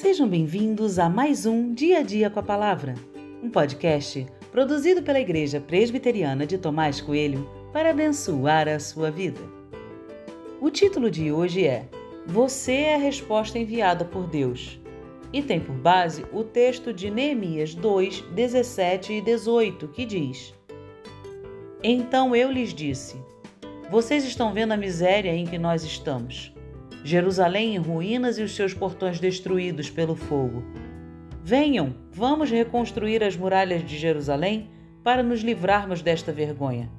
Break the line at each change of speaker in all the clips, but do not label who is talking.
Sejam bem-vindos a mais um Dia a Dia com a Palavra, um podcast produzido pela Igreja Presbiteriana de Tomás Coelho para abençoar a sua vida. O título de hoje é Você é a resposta enviada por Deus e tem por base o texto de Neemias 2, 17 e 18, que diz: Então eu lhes disse: Vocês estão vendo a miséria em que nós estamos Jerusalém em ruínas e os seus portões destruídos pelo fogo. Venham, vamos reconstruir as muralhas de Jerusalém para nos livrarmos desta vergonha.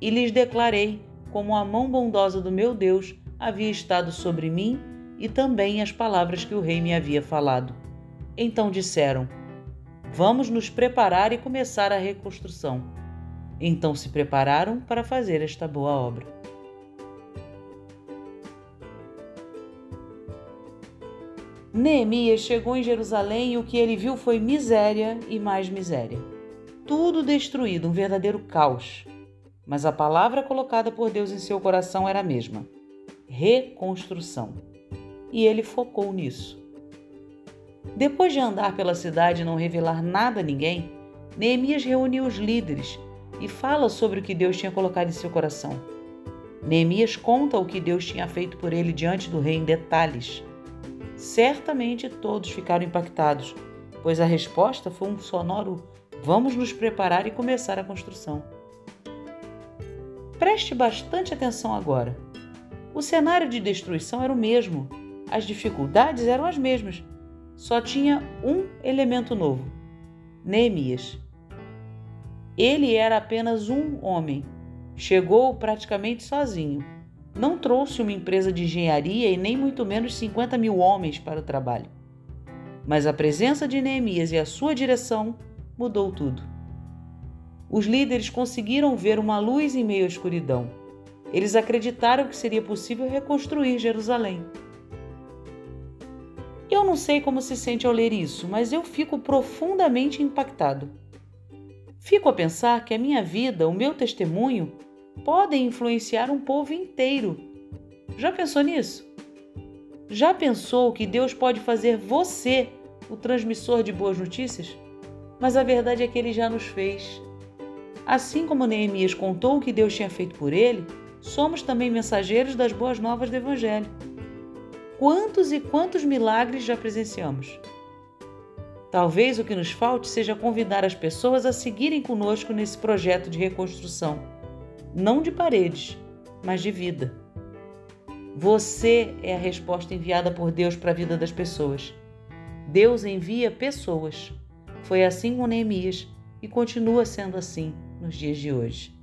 E lhes declarei como a mão bondosa do meu Deus havia estado sobre mim e também as palavras que o rei me havia falado. Então disseram: Vamos nos preparar e começar a reconstrução. Então se prepararam para fazer esta boa obra. Neemias chegou em Jerusalém e o que ele viu foi miséria e mais miséria. Tudo destruído, um verdadeiro caos. Mas a palavra colocada por Deus em seu coração era a mesma: reconstrução. E ele focou nisso. Depois de andar pela cidade e não revelar nada a ninguém, Neemias reuniu os líderes e fala sobre o que Deus tinha colocado em seu coração. Neemias conta o que Deus tinha feito por ele diante do rei em detalhes. Certamente todos ficaram impactados, pois a resposta foi um sonoro: vamos nos preparar e começar a construção. Preste bastante atenção agora. O cenário de destruição era o mesmo, as dificuldades eram as mesmas, só tinha um elemento novo: Neemias. Ele era apenas um homem, chegou praticamente sozinho não trouxe uma empresa de engenharia e nem muito menos 50 mil homens para o trabalho. Mas a presença de Neemias e a sua direção mudou tudo. Os líderes conseguiram ver uma luz em meio à escuridão. Eles acreditaram que seria possível reconstruir Jerusalém. Eu não sei como se sente ao ler isso, mas eu fico profundamente impactado. Fico a pensar que a minha vida, o meu testemunho, podem influenciar um povo inteiro. Já pensou nisso? Já pensou que Deus pode fazer você o transmissor de boas notícias? Mas a verdade é que ele já nos fez. Assim como Neemias contou o que Deus tinha feito por ele, somos também mensageiros das boas novas do Evangelho. Quantos e quantos milagres já presenciamos? Talvez o que nos falte seja convidar as pessoas a seguirem conosco nesse projeto de reconstrução não de paredes, mas de vida. Você é a resposta enviada por Deus para a vida das pessoas. Deus envia pessoas. Foi assim com Neemias e continua sendo assim nos dias de hoje.